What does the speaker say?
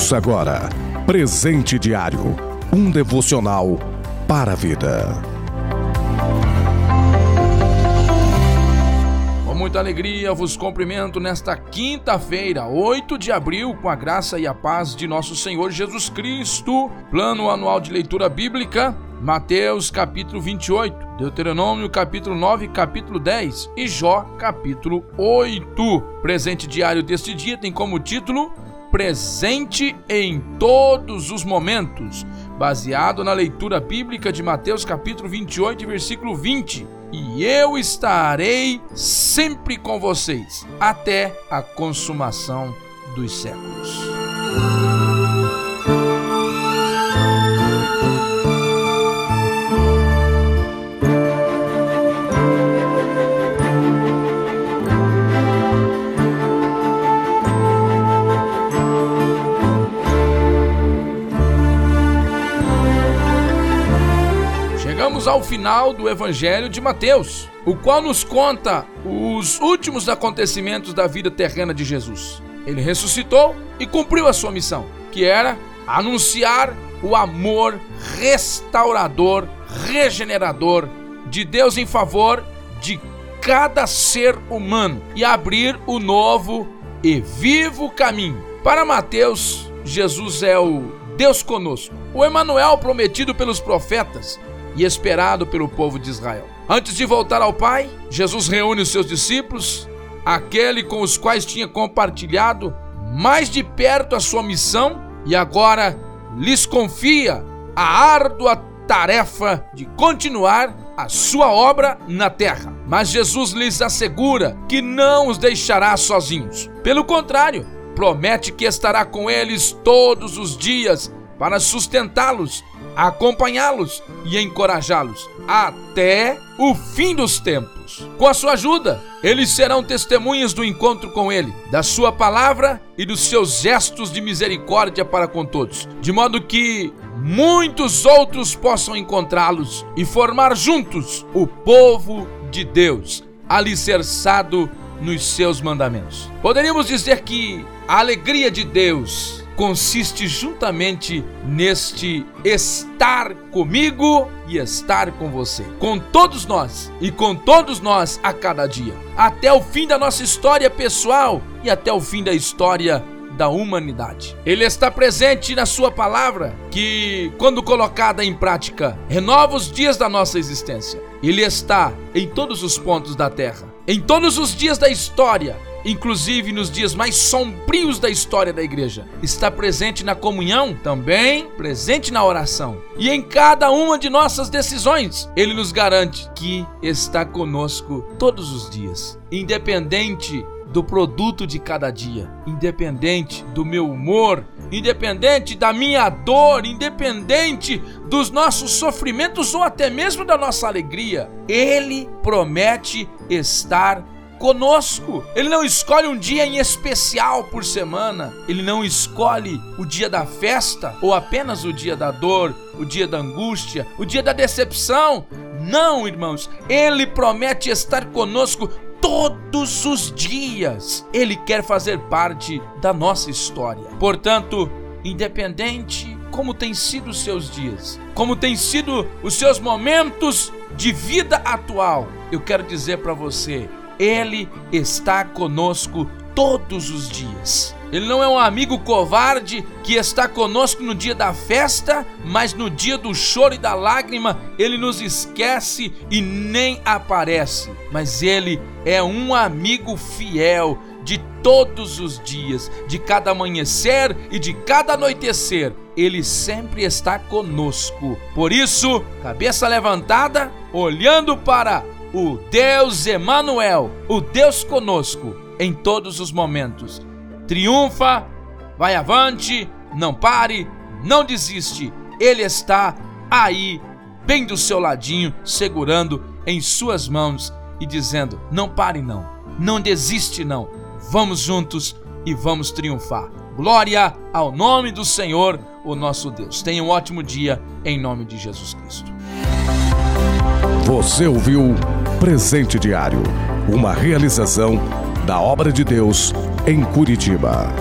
Ouça agora Presente Diário um devocional para a vida. Com muita alegria vos cumprimento nesta quinta-feira, 8 de abril, com a graça e a paz de nosso Senhor Jesus Cristo. Plano anual de leitura bíblica Mateus capítulo 28, Deuteronômio capítulo 9, capítulo 10 e Jó capítulo 8. Presente diário deste dia tem como título Presente em todos os momentos, baseado na leitura bíblica de Mateus capítulo 28, versículo 20. E eu estarei sempre com vocês até a consumação dos séculos. Chegamos ao final do Evangelho de Mateus, o qual nos conta os últimos acontecimentos da vida terrena de Jesus. Ele ressuscitou e cumpriu a sua missão, que era anunciar o amor restaurador, regenerador de Deus em favor de cada ser humano e abrir o novo e vivo caminho. Para Mateus, Jesus é o Deus conosco, o Emanuel prometido pelos profetas, e esperado pelo povo de Israel. Antes de voltar ao Pai, Jesus reúne os seus discípulos, aquele com os quais tinha compartilhado mais de perto a sua missão, e agora lhes confia a árdua tarefa de continuar a sua obra na terra. Mas Jesus lhes assegura que não os deixará sozinhos. Pelo contrário, promete que estará com eles todos os dias para sustentá-los acompanhá-los e encorajá-los até o fim dos tempos. Com a sua ajuda, eles serão testemunhas do encontro com Ele, da Sua palavra e dos seus gestos de misericórdia para com todos, de modo que muitos outros possam encontrá-los e formar juntos o povo de Deus, alicerçado nos seus mandamentos. Poderíamos dizer que a alegria de Deus consiste juntamente neste estar comigo e estar com você, com todos nós e com todos nós a cada dia, até o fim da nossa história pessoal e até o fim da história da humanidade. Ele está presente na Sua palavra, que, quando colocada em prática, renova os dias da nossa existência. Ele está em todos os pontos da terra, em todos os dias da história inclusive nos dias mais sombrios da história da igreja. Está presente na comunhão, também presente na oração. E em cada uma de nossas decisões, ele nos garante que está conosco todos os dias, independente do produto de cada dia, independente do meu humor, independente da minha dor, independente dos nossos sofrimentos ou até mesmo da nossa alegria. Ele promete estar conosco. Ele não escolhe um dia em especial por semana. Ele não escolhe o dia da festa ou apenas o dia da dor, o dia da angústia, o dia da decepção. Não, irmãos. Ele promete estar conosco todos os dias. Ele quer fazer parte da nossa história. Portanto, independente como têm sido os seus dias, como têm sido os seus momentos de vida atual, eu quero dizer para você, ele está conosco todos os dias. Ele não é um amigo covarde que está conosco no dia da festa, mas no dia do choro e da lágrima ele nos esquece e nem aparece. Mas ele é um amigo fiel de todos os dias, de cada amanhecer e de cada anoitecer. Ele sempre está conosco. Por isso, cabeça levantada, olhando para o Deus Emanuel, o Deus conosco em todos os momentos. Triunfa, vai avante, não pare, não desiste. Ele está aí, bem do seu ladinho, segurando em suas mãos e dizendo: "Não pare não, não desiste não. Vamos juntos e vamos triunfar." Glória ao nome do Senhor, o nosso Deus. Tenha um ótimo dia em nome de Jesus Cristo. Você ouviu Presente Diário, uma realização da obra de Deus em Curitiba.